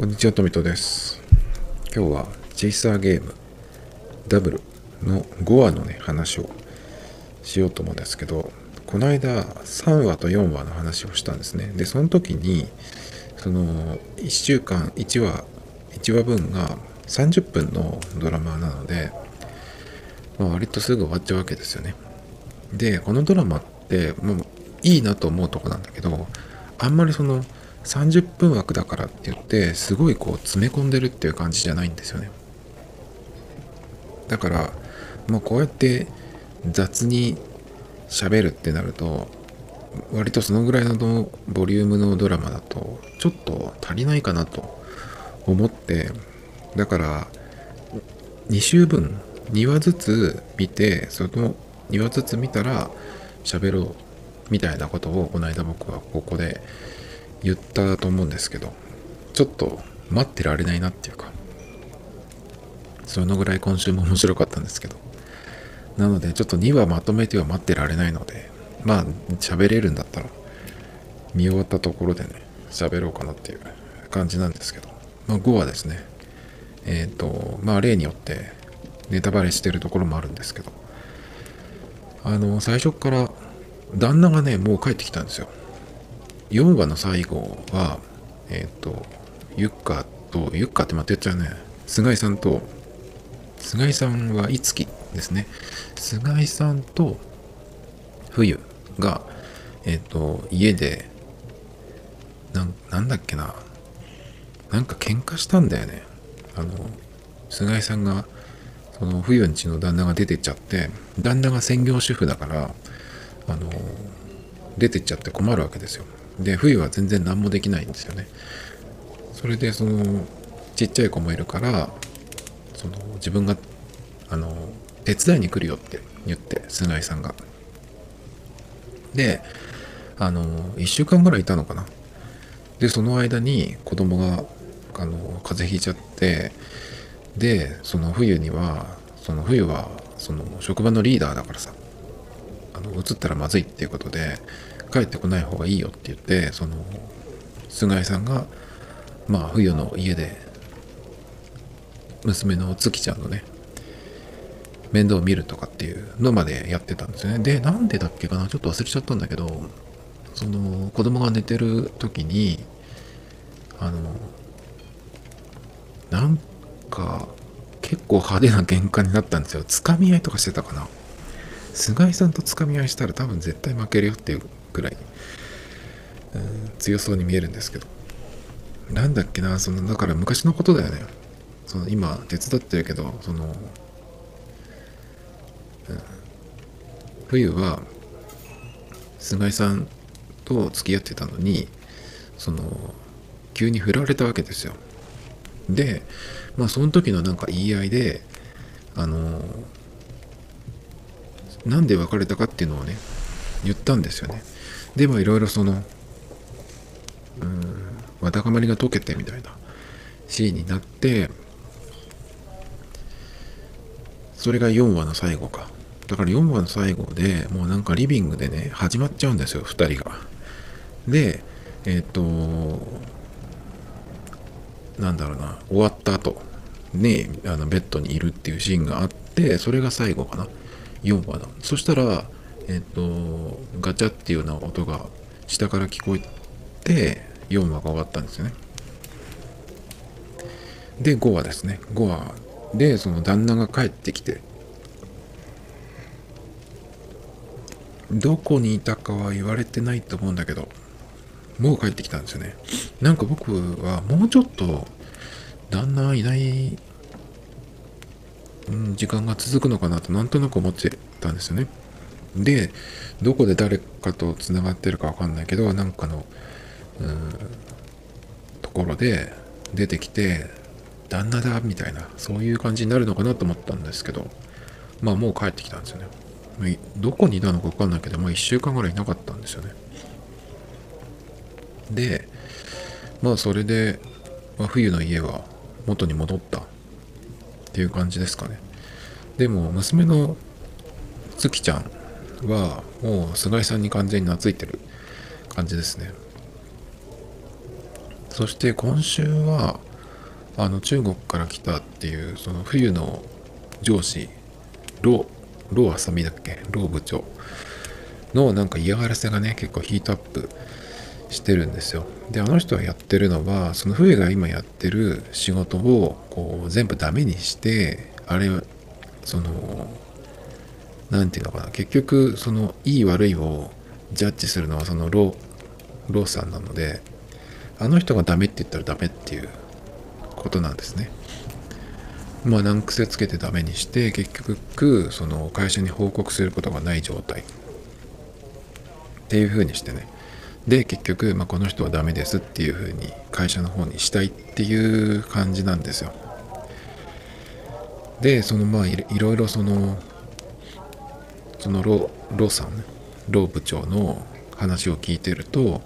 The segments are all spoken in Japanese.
こんにちは、トミトです。今日はチェイサーゲームダブルの5話のね、話をしようと思うんですけど、この間3話と4話の話をしたんですね。で、その時に、その1週間1話、1話分が30分のドラマなので、まあ、割とすぐ終わっちゃうわけですよね。で、このドラマって、もういいなと思うとこなんだけど、あんまりその30分枠だからって言って、すごいこう詰め込んでるっていう感じじゃないんですよね。だから、もうこうやって雑に喋るってなると、割とそのぐらいのボリュームのドラマだと、ちょっと足りないかなと思って、だから、2週分、2話ずつ見て、その2話ずつ見たら喋ろうみたいなことをこの間僕はここで言ったと思うんですけど、ちょっと待ってられないなっていうか、そのぐらい今週も面白かったんですけど、なのでちょっと2話まとめては待ってられないので、まあ喋れるんだったら見終わったところでね、喋ろうかなっていう感じなんですけど、まあ5話ですね。えっ、と、まあ例によってネタバレしてるところもあるんですけど、あの、最初から旦那がね、もう帰ってきたんですよ。4話の最後は、えっ、と、ゆっかと、ゆっかってまた言っちゃうね、菅井さんと、菅井さんはいつきですね。菅井さんと冬が、えっ、と、家で、な、なんだっけな、なんか喧嘩したんだよね。あの、菅井さんが、その冬んちの旦那が出てっちゃって、旦那が専業主婦だから、あの、出てっちゃって困るわけですよ。で、冬は全然何もできないんですよね。それで、その、ちっちゃい子もいるから、その、自分が、あの、手伝いに来るよって言って、菅井さんが。で、あの、1週間ぐらいいたのかな。で、その間に子供が、あの、風邪ひいちゃって、で、その冬には、その冬は、その職場のリーダーだからさ、あの、移ったらまずいっていうことで、帰ってこない方がいいよって言って、その、菅井さんが、まあ、冬の家で、娘の月ちゃんのね、面倒を見るとかっていうのまでやってたんですよね。で、なんでだっけかなちょっと忘れちゃったんだけど、その、子供が寝てる時に、あの、なんか、結構派手な喧嘩になったんですよ。つかみ合いとかしてたかな。菅井さんとつかみ合いしたら多分絶対負けるよっていうくらい、うん、強そうに見えるんですけど。なんだっけな、その、だから昔のことだよね。その、今、手伝ってるけど、その、うん、冬は、菅井さんと付き合ってたのに、その、急に振られたわけですよ。で、まあその時のなんか言い合いで、あの、なんで別れたかっていうのをね、言ったんですよね。で、まあいろいろその、うん、わだかまりが解けてみたいなシーンになって、それが4話の最後か。だから4話の最後でもうなんかリビングでね、始まっちゃうんですよ、2人が。で、えっ、と、なんだろうな、終わった後、ね、あのベッドにいるっていうシーンがあって、それが最後かな。4話の。そしたら、えっ、と、ガチャっていうような音が下から聞こえて、4話が終わったんですよね。で、5話ですね。5話で、その旦那が帰ってきて、どこにいたかは言われてないと思うんだけど、もう帰ってきたんですよね。なんか僕はもうちょっと旦那いない、うん、時間が続くのかなとなんとなく思ってたんですよね。で、どこで誰かと繋がってるかわかんないけど、なんかの、うん、ところで出てきて、旦那だみたいな、そういう感じになるのかなと思ったんですけど、まあもう帰ってきたんですよね。どこにいたのかわかんないけど、まあ1週間ぐらいいなかったんですよね。で、まあそれで、まあ、冬の家は元に戻ったっていう感じですかね。でも娘の月ちゃんはもう菅井さんに完全に懐いてる感じですね。そして今週は、あの中国から来たっていうその冬の上司ロロー浅見だっけ？ロ部長のなんか嫌がらせがね結構ヒートアップしてるんですよであの人はやってるのはその冬が今やってる仕事をこう全部ダメにしてあれその何て言うのかな。結局そのいい悪いをジャッジするのはそのロローさんなのであの人がダメって言ったらダメっていうことなんですね。まあ難癖つけてダメにして結局その会社に報告することがない状態。っていうふうにしてね。で結局、まあ、この人はダメですっていうふうに会社の方にしたいっていう感じなんですよ。でそのまあいろいろそのそのロロさんねロ部長の話を聞いてると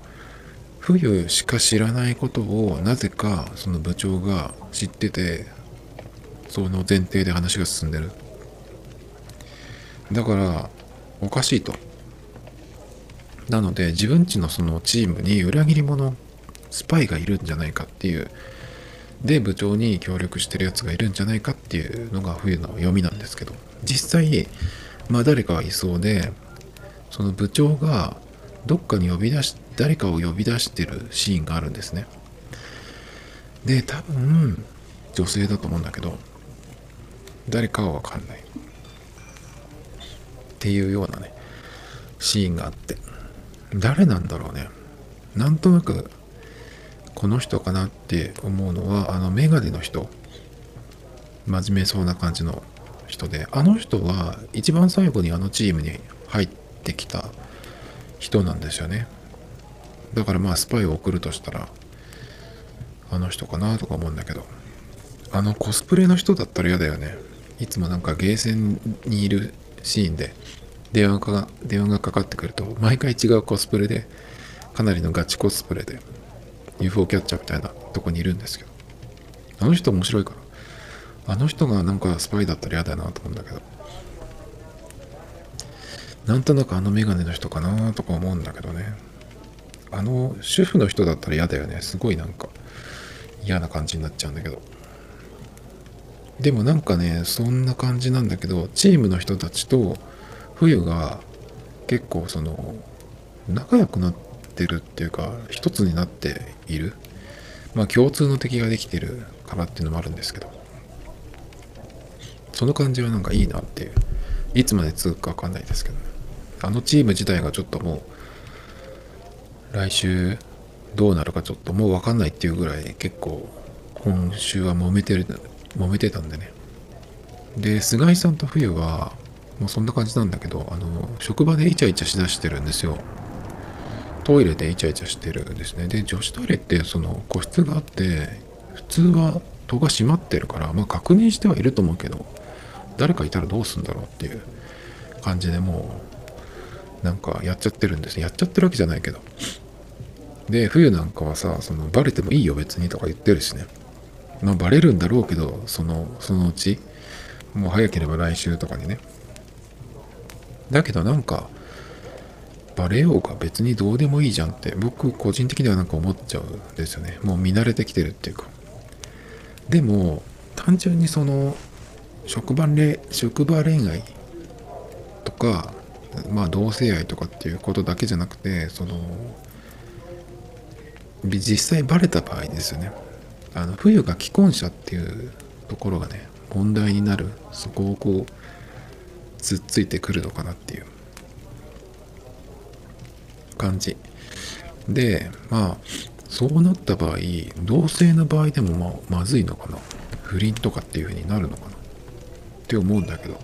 冬しか知らないことをなぜかその部長が知っててその前提で話が進んでる。だからおかしいと。なので自分ちのそのチームに裏切り者スパイがいるんじゃないかっていう。で部長に協力してるやつがいるんじゃないかっていうのが冬の読みなんですけど。実際まあ誰かはいそうでその部長がどっかに呼び出し誰かを呼び出してるシーンがあるんですね。で多分女性だと思うんだけど誰かは分かんない。っていうようなねシーンがあって。誰なんだろうね。なんとなくこの人かなって思うのはあのメガネの人。真面目そうな感じの人であの人は一番最後にあのチームに入ってきた人なんですよね。だからまあスパイを送るとしたらあの人かなとか思うんだけど。あのコスプレの人だったら嫌だよね。いつもなんかゲーセンにいるシーンで電話が電話がかかってくると毎回違うコスプレでかなりのガチコスプレで UFO キャッチャーみたいなとこにいるんですけど。あの人面白いから。あの人がなんかスパイだったら嫌だなと思うんだけど。なんとなくあのメガネの人かなとか思うんだけどね。あの主婦の人だったら嫌だよね。すごいなんか嫌な感じになっちゃうんだけど。でもなんかねそんな感じなんだけどチームの人たちと冬が結構その仲良くなってるっていうか一つになっている。まあ共通の敵ができてるからっていうのもあるんですけど。その感じはなんかいいなっていういつまで続くか分かんないですけど、ね、あのチーム自体がちょっともう来週どうなるかちょっともう分かんないっていうぐらい結構今週は揉めてる揉めてたんでねで菅井さんと冬はもうそんな感じなんだけど、あの、職場でイチャイチャしだしてるんですよ。トイレでイチャイチャしてるんですね。で、女子トイレってその個室があって、普通は戸が閉まってるから、まあ確認してはいると思うけど、誰かいたらどうすんだろうっていう感じでもう、なんかやっちゃってるんですやっちゃってるわけじゃないけど。で、冬なんかはさ、そのバレてもいいよ別にとか言ってるしね。まあバレるんだろうけど、その、そのうち、もう早ければ来週とかにね、だけどなんか、バレようが別にどうでもいいじゃんって僕個人的にはなんか思っちゃうんですよね。もう見慣れてきてるっていうか。でも、単純にその、職場恋職場恋愛とか、まあ同性愛とかっていうことだけじゃなくて、その、実際バレた場合ですよね。あの、冬が既婚者っていうところがね、問題になる。そこをこう、つっついてくるのかなっていう感じでまあそうなった場合同性の場合でもままずいのかな不倫とかっていう風になるのかなって思うんだけど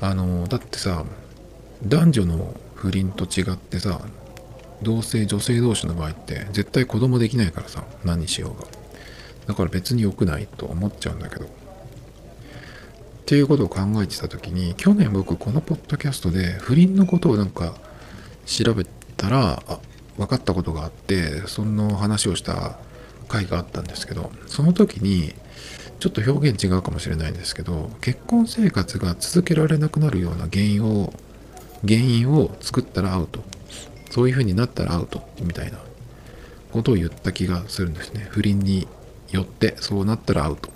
あのだってさ男女の不倫と違ってさ同性女性同士の場合って絶対子供できないからさ何にしようが。だから別に良くないと思っちゃうんだけど。っていうことを考えてた時に去年僕このポッドキャストで不倫のことをなんか調べたらあ分かったことがあってその話をした回があったんですけどその時にちょっと表現違うかもしれないんですけど結婚生活が続けられなくなるような原因を原因を作ったらアウト。そういう風になったらアウトみたいなことを言った気がするんですね。不倫によってそうなったらアウト。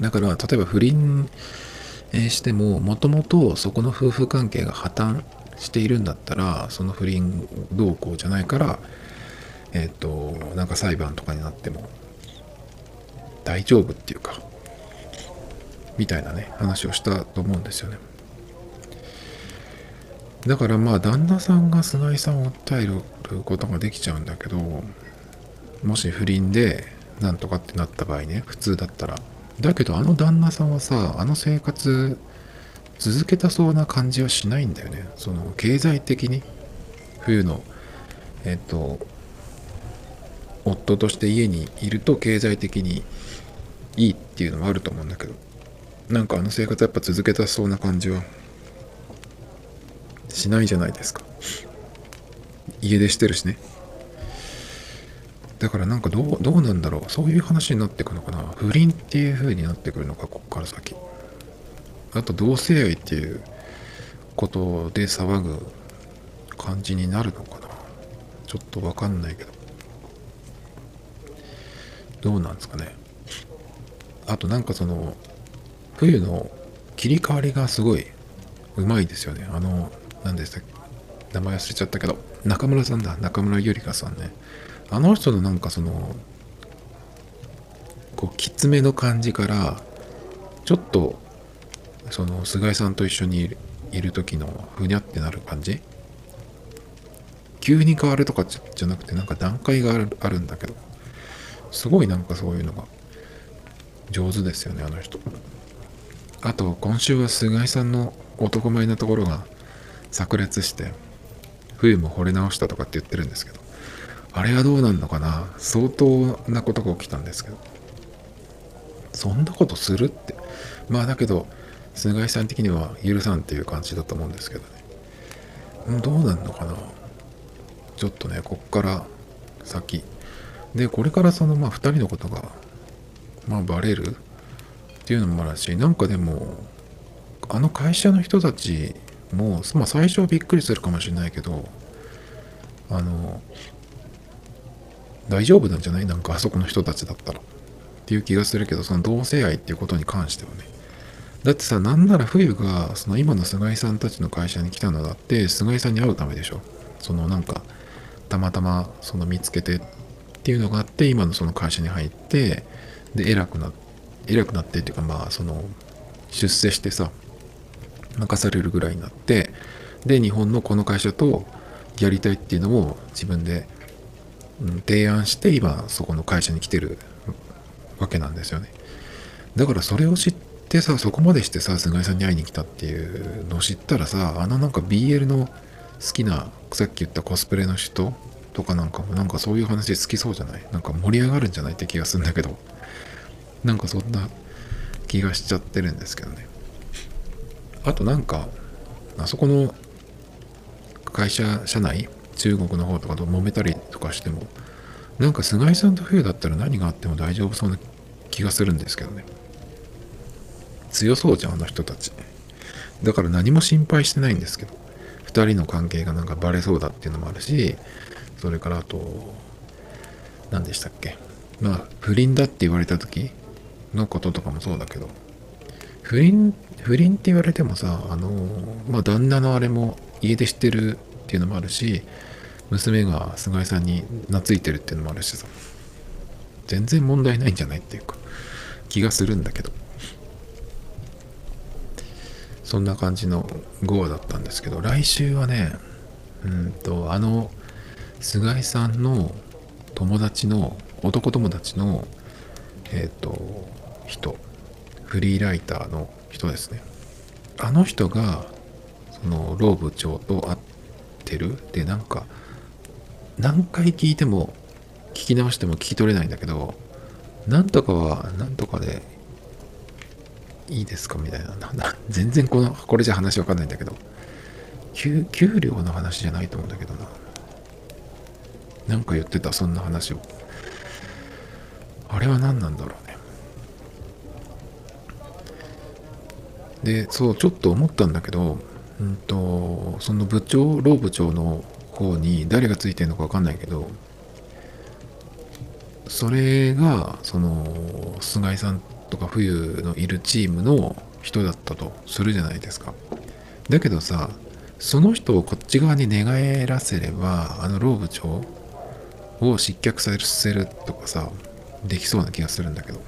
だから例えば不倫してももともとそこの夫婦関係が破綻しているんだったらその不倫動向じゃないからえっ、となんか裁判とかになっても大丈夫っていうかみたいなね話をしたと思うんですよね。だからまあ旦那さんが菅井さんを訴えることができちゃうんだけどもし不倫でなんとかってなった場合ね普通だったら。だけどあの旦那さんはさあの生活続けたそうな感じはしないんだよね。その経済的に。冬のえっと夫として家にいると経済的にいいっていうのもあると思うんだけどなんかあの生活やっぱ続けたそうな感じはしないじゃないですか。家出してるしね。だからなんかどうどうなんだろう。そういう話になってくのかな。不倫っていう風になってくるのかこっから先。あと同性愛っていうことで騒ぐ感じになるのかな。ちょっとわかんないけど。どうなんですかね。あとなんかその冬の切り替わりがすごいうまいですよね。あの何でしたっけ名前忘れちゃったけど中村さんだ。中村ゆりかさんね。あの人のなんかそのこうきつめの感じからちょっとその菅井さんと一緒にいる時のふにゃってなる感じ？急に変わるとかじゃなくてなんか段階があるあるんだけど。すごいなんかそういうのが上手ですよねあの人。あと今週は菅井さんの男前なところが炸裂して冬も惚れ直したとかって言ってるんですけどあれはどうなんのかな？相当なことが起きたんですけど。そんなことするって。まあだけど菅井さん的には許さんっていう感じだと思うんですけどね。どうなんのかな？ちょっとねこっから先でこれからそのまあ2人のことがまあバレるっていうのもあるしなんかでもあの会社の人たちも、まあ、最初はびっくりするかもしれないけどあの大丈夫なんじゃない？なんかあそこの人たちだったら。っていう気がするけどその同性愛っていうことに関してはね。だってさなんなら冬がその今の菅井さんたちの会社に来たのだって菅井さんに会うためでしょ。そのなんかたまたまその見つけてっていうのがあって今のその会社に入ってで偉くな偉くなってっていうかまあその出世してさ任されるぐらいになってで日本のこの会社とやりたいっていうのを自分で、うん、提案して今そこの会社に来てるわけなんですよね。だからそれを知ってさそこまでしてさ菅井さんに会いに来たっていうのを知ったらさあのなんか BL の好きなさっき言ったコスプレの人とかなんかもなんかそういう話好きそうじゃない？なんか盛り上がるんじゃないって気がするんだけど。なんかそんな気がしちゃってるんですけどね。あとなんかあそこの会社社内？中国の方とかと揉めたりとかしてもなんか菅井さんと冬だったら何があっても大丈夫そうな気がするんですけどね。強そうじゃんあの人たち。だから何も心配してないんですけど。2人の関係がなんかバレそうだっていうのもあるしそれからあと。何でしたっけ？まあ不倫だって言われた時のこととかもそうだけど。不倫不倫って言われてもさあのまあ旦那のあれも家出してるっていうのもあるし娘が菅井さんに懐いてるっていうのもあるしさ。全然問題ないんじゃないっていうか気がするんだけど。そんな感じの5話だったんですけど来週はねうんとあの菅井さんの友達の男友達のえっ、ー、と人。フリーライターの人ですね。あの人がそのロー部長と会ってる。でなんか何回聞いても聞き直しても聞き取れないんだけどなんとかはなんとかでいいですかみたいな全然このこれじゃ話わかんないんだけど。給給料の話じゃないと思うんだけどな。なんか言ってたそんな話を。あれは何なんだろうね。でそうちょっと思ったんだけど、うんと、その部長老部長の方に誰がついてるのか分かんないけどそれがその菅井さんとか冬のいるチームの人だったとするじゃないですか。だけどさその人をこっち側に寝返らせればあの老部長を失脚させるとかさできそうな気がするんだけど。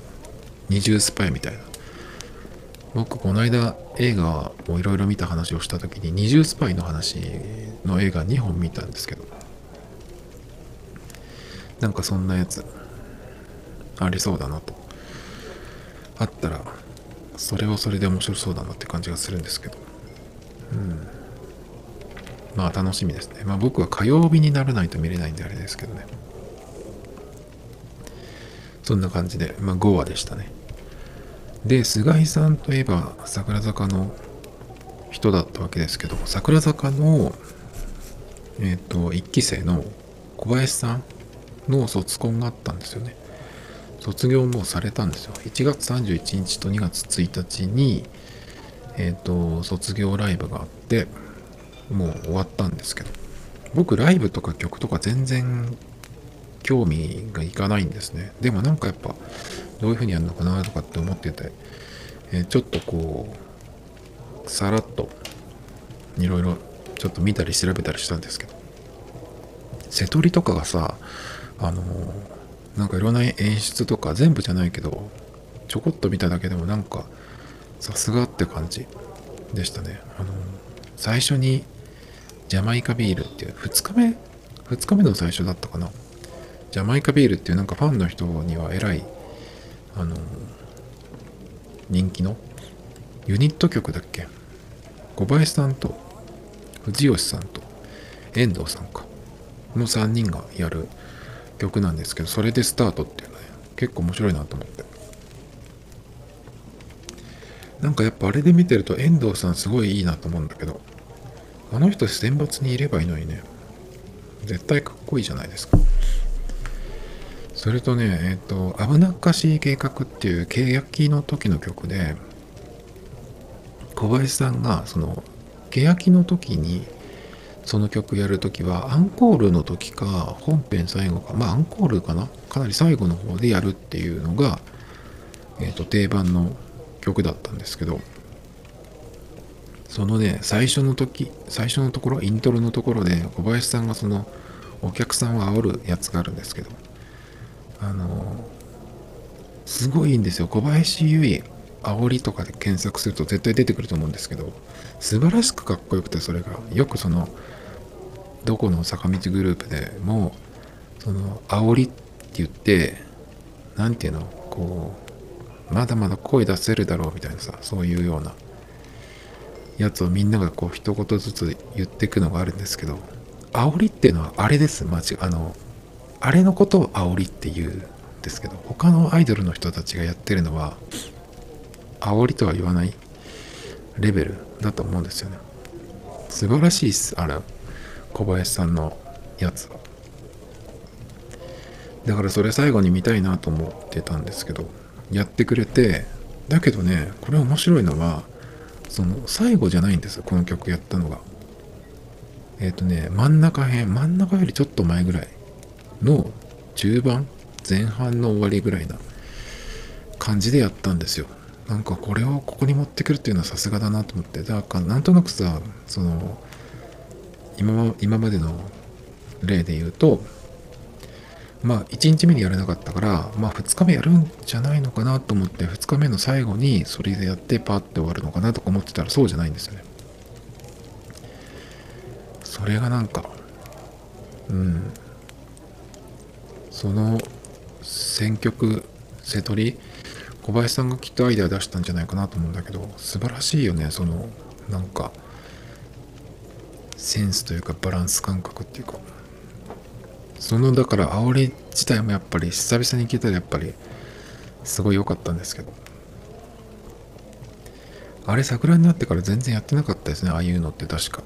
二重スパイみたいな。僕この間映画をいろいろ見た話をした時に二重スパイの話の映画2本見たんですけど。なんかそんなやつありそうだなと。あったらそれはそれで面白そうだなって感じがするんですけど。まあ楽しみですねまあ僕は火曜日にならないと見れないんであれですけどねそんな感じで、まあ、5話でしたね。で、菅井さんといえば、桜坂の人だったわけですけど、桜坂の、えっ、ー、と、1期生の小林さんの卒コンがあったんですよね。卒業もされたんですよ。1月31日と2月1日に、えっ、ー、と、卒業ライブがあって、もう終わったんですけど、僕ライブとか曲とか全然興味がいかないんですね。でもなんかやっぱ、どういうふうにやるのかなとかって思ってて、えー、ちょっとこう、さらっと、いろいろちょっと見たり調べたりしたんですけど、瀬戸りとかがさ、あのー、なんかいろんな演出とか全部じゃないけど、ちょこっと見ただけでもなんか、さすがって感じでしたね。あのー、最初にジャマイカビールっていう、2日目 ?2 日目の最初だったかな？ジャマイカビールっていうなんかファンの人には偉い、あの、人気のユニット曲だっけ？小林さんと藤吉さんと遠藤さんかの3人がやる曲なんですけどそれでスタートっていうの、ね、結構面白いなと思ってなんかやっぱあれで見てると遠藤さんすごいいいなと思うんだけどあの人選抜にいればいいのにね。絶対かっこいいじゃないですか。それとね、えっ、ー、と、危なっかしい計画っていう契約の時の曲で、小林さんが、その、欅の時に、その曲やるときは、アンコールの時か、本編最後か、まあ、アンコールかな？かなり最後の方でやるっていうのが、えっ、ー、と、定番の曲だったんですけど、そのね、最初の時、最初のところ、イントロのところで、小林さんがその、お客さんを煽るやつがあるんですけど、あのすごいいいんですよ。小林優衣煽りとかで検索すると絶対出てくると思うんですけど素晴らしくかっこよくてそれが。よくそのどこの坂道グループでもその煽りって言って何て言うのこうまだまだ声出せるだろうみたいなさそういうようなやつをみんながこう一言ずつ言っていくのがあるんですけど煽りっていうのはあれです間違あのあれのことを煽りって言うんですけど他のアイドルの人たちがやってるのは煽りとは言わないレベルだと思うんですよね。素晴らしいっすあれ小林さんのやつだからそれ最後に見たいなと思ってたんですけどやってくれてだけどねこれ面白いのはその最後じゃないんですこの曲やったのが。えっ、ー、とね真ん中辺真ん中よりちょっと前ぐらいの中盤前半の終わりぐらいな感じでやったんですよ。なんかこれをここに持ってくるっていうのはさすがだなと思って。だからなんとなくさその今今までの例で言うとまあ1日目にやれなかったからまあ2日目やるんじゃないのかなと思って2日目の最後にそれでやってパッて終わるのかなとか思ってたらそうじゃないんですよね。それがなんかうん。その選曲瀬戸り小林さんがきっとアイデア出したんじゃないかなと思うんだけど素晴らしいよねそのなんかセンスというかバランス感覚っていうか。そのだから煽り自体もやっぱり久々に聞いたらやっぱりすごい良かったんですけど。あれ桜になってから全然やってなかったですねああいうのって確か。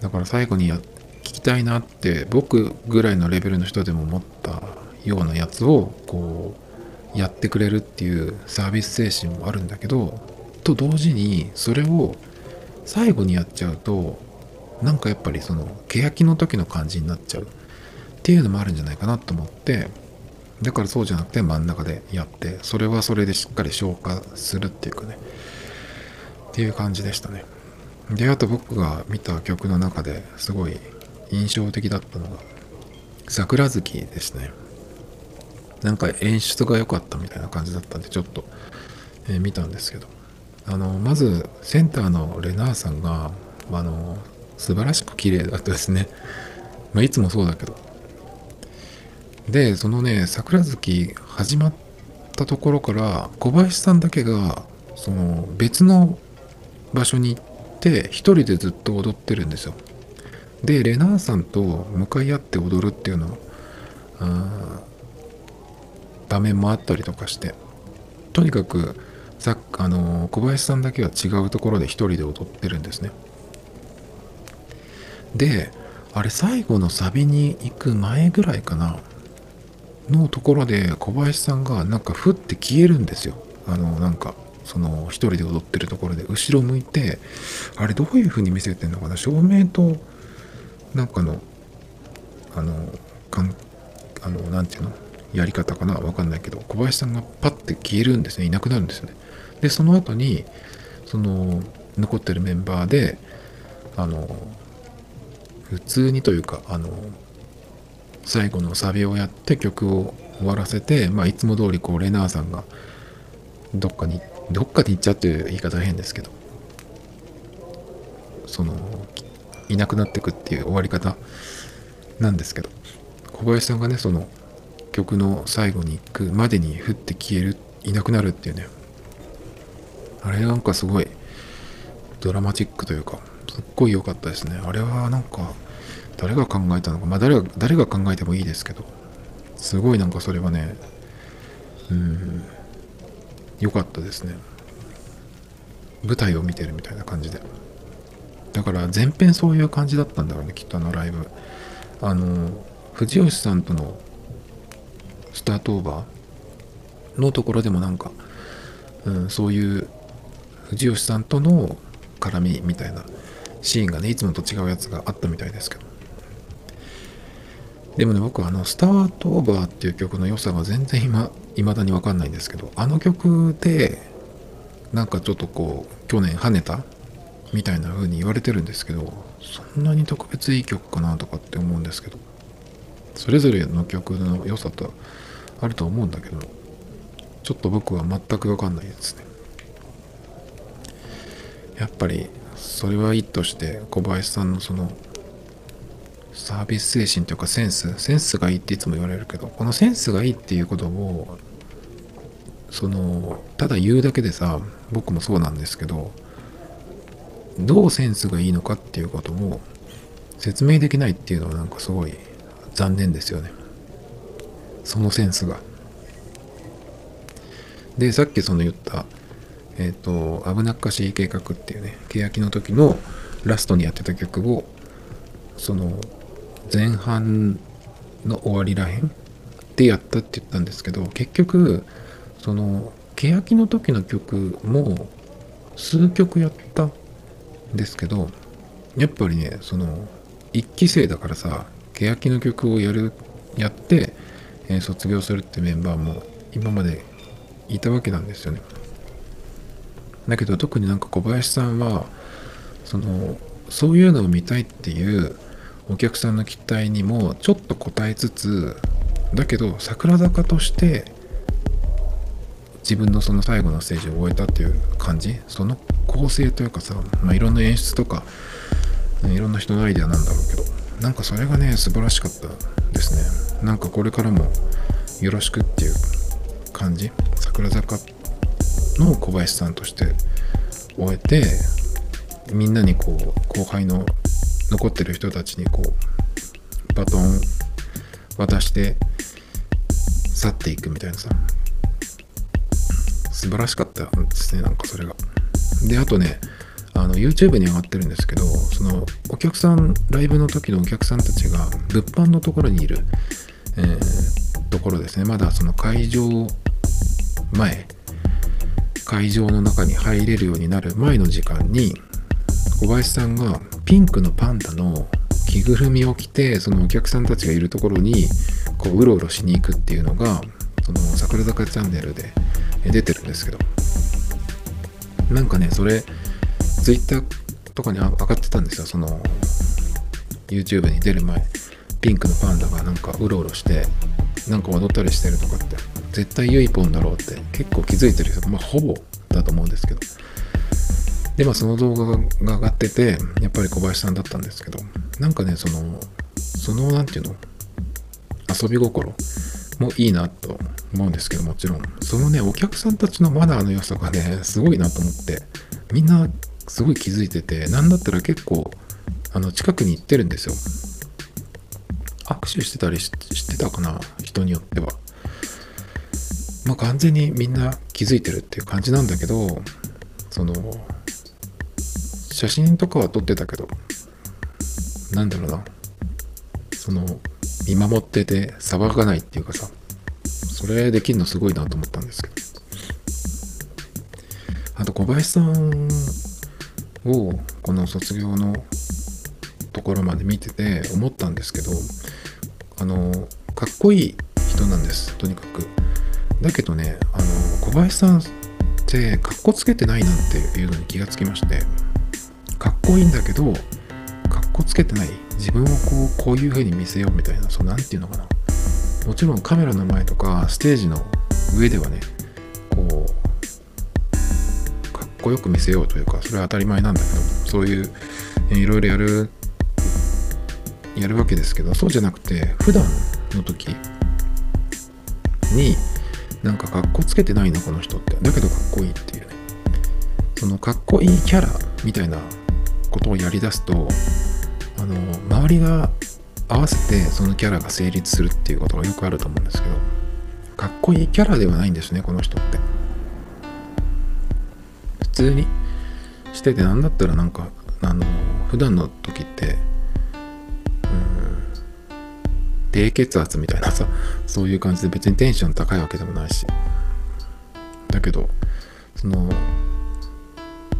だから最後にや聞きたいなって僕ぐらいのレベルの人でも思ったようなやつをこうやってくれるっていうサービス精神もあるんだけどと同時にそれを最後にやっちゃうとなんかやっぱりその欅の時の感じになっちゃう。っていうのもあるんじゃないかなと思って。だからそうじゃなくて真ん中でやってそれはそれでしっかり消化するっていうかね。っていう感じでしたね。であと僕が見た曲の中ですごい印象的だったのが桜月ですね。なんか演出が良かったみたいな感じだったんでちょっと、えー見たんですけど。あのまずセンターのレナーさんがあの素晴らしく綺麗だったですね、まあ、いつもそうだけど。でそのね桜月始まったところから小林さんだけがその別の場所に行って一人でずっと踊ってるんですよ。でレナーさんと向かい合って踊るっていうのあ場面もあったりとかしてとにかくさあの小林さんだけは違うところで一人で踊ってるんですね。であれ最後のサビに行く前ぐらいかなのところで小林さんがなんかふって消えるんですよ。あのなんかその一人で踊ってるところで後ろ向いてあれどういう風に見せてんのかな照明となんかのあのかんあのなんていうのやり方かなわかんないけど小林さんがパッて消えるんですね。いなくなるんですよね。でその後にその残ってるメンバーであの普通にというかあの最後のサビをやって曲を終わらせて、まあ、いつも通りこうレナーさんがどっかにどっかに行っちゃっていう言い方は変ですけどそのいなくなってくっていう終わり方なんですけど小林さんがねその曲の最後に行くまでに降って消えるいなくなるっていうねあれなんかすごいドラマチックというかすっごい良かったですねあれはなんか誰が考えたのかまあ誰が誰が考えてもいいですけどすごいなんかそれはねうん良かったですね舞台を見てるみたいな感じでだから前編そういう感じだったんだろうねきっとあのライブあの藤吉さんとのスタートオーバーのところでもなんか、うん、そういう藤吉さんとの絡みみたいなシーンがねいつもと違うやつがあったみたいですけど。でもね僕あの「スタートオーバー」っていう曲の良さが全然今未だに分かんないんですけどあの曲でなんかちょっとこう去年跳ねたみたいな風に言われてるんですけどそんなに特別いい曲かなとかって思うんですけどそれぞれの曲の良さとあると思うんだけどちょっと僕は全く分かんないですね。やっぱりそれはいいとして小林さんのそのサービス精神というかセンスセンスがいいっていつも言われるけどこのセンスがいいっていうことをそのただ言うだけでさ僕もそうなんですけどどうセンスがいいのかっていうことも説明できないっていうのはなんかすごい残念ですよね。そのセンスが。でさっきその言ったえっ、と危なっかしい計画っていうね欅の時のラストにやってた曲をその前半の終わりらへんでやったって言ったんですけど結局その欅の時の曲も数曲やったんですけどやっぱりねその一期生だからさ欅の曲をやるやって、えー卒業するってメンバーも今までいたわけなんですよね。だけど特になんか小林さんはそのそういうのを見たいっていうお客さんの期待にもちょっと応えつつだけど桜坂として自分のその最後のステージを終えたっていう感じ？その構成というかさ、まあ、いろんな演出とかいろんな人のアイデアなんだろうけどなんかそれがね素晴らしかったですね。なんかこれからもよろしくっていう感じ？桜坂っての小林さんとして終えてみんなにこう後輩の残ってる人たちにこうバトン渡して去っていくみたいなさ。素晴らしかったですねなんかそれが。であとねあの YouTube に上がってるんですけどそのお客さんライブの時のお客さんたちが物販のところにいる、えーところですね。まだその会場前会場の中に入れるようになる前の時間に小林さんがピンクのパンダの着ぐるみを着てそのお客さんたちがいるところにこううろうろしに行くっていうのがその桜坂チャンネルで出てるんですけど。なんかねそれ Twitter とかに上がってたんですよ。その YouTube に出る前。ピンクのパンダがなんかうろうろしてなんか踊ったりしてるとかって絶対ユイポンだろうって結構気づいてる人まあほぼだと思うんですけど。でまあその動画が上がっててやっぱり小林さんだったんですけどなんかねそのその何て言うの遊び心もいいなと思うんですけどもちろん。そのねお客さんたちのマナーの良さがねすごいなと思ってみんなすごい気づいててなんだったら結構あの近くに行ってるんですよ。握手してたりしてたかな。人によっては。まあ完全にみんな気づいてるっていう感じなんだけどその写真とかは撮ってたけどなんだろうな。その見守ってて騒がないっていうかさそれできるのすごいなと思ったんですけど。あと小林さんをこの卒業のところまで見てて思ったんですけどあのかっこいい人なんです。とにかく。だけどねあの小林さんってかっこつけてないなっていうのに気がつきまして。かっこいいんだけどかっこつけてない。自分をこうこういう風に見せようみたいなそう何て言うのかな。もちろんカメラの前とかステージの上ではねこうかっこよく見せようというかそれは当たり前なんだけどそういういろいろやるやるわけですけどそうじゃなくて普段の時になんかかっこつけてないなこの人って。だけどかっこいいっていうね。そのかっこいいキャラみたいなことをやりだすとあの周りが合わせてそのキャラが成立するっていうことがよくあると思うんですけどかっこいいキャラではないんですねこの人って。普通にしてて何だったらなんかあの普段の時って低血圧みたいなさそういう感じで別にテンション高いわけでもないしだけどその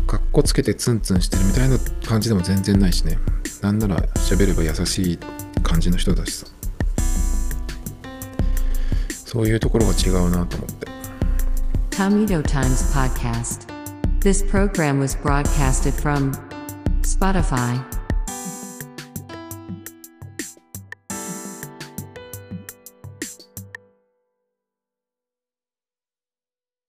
かっこつけてツンツンしてるみたいな感じでも全然ないしねなんなら喋れば優しい感じの人だしさそういうところが違うなと思って Tomato Times Podcast. This program was broadcasted from Spotify.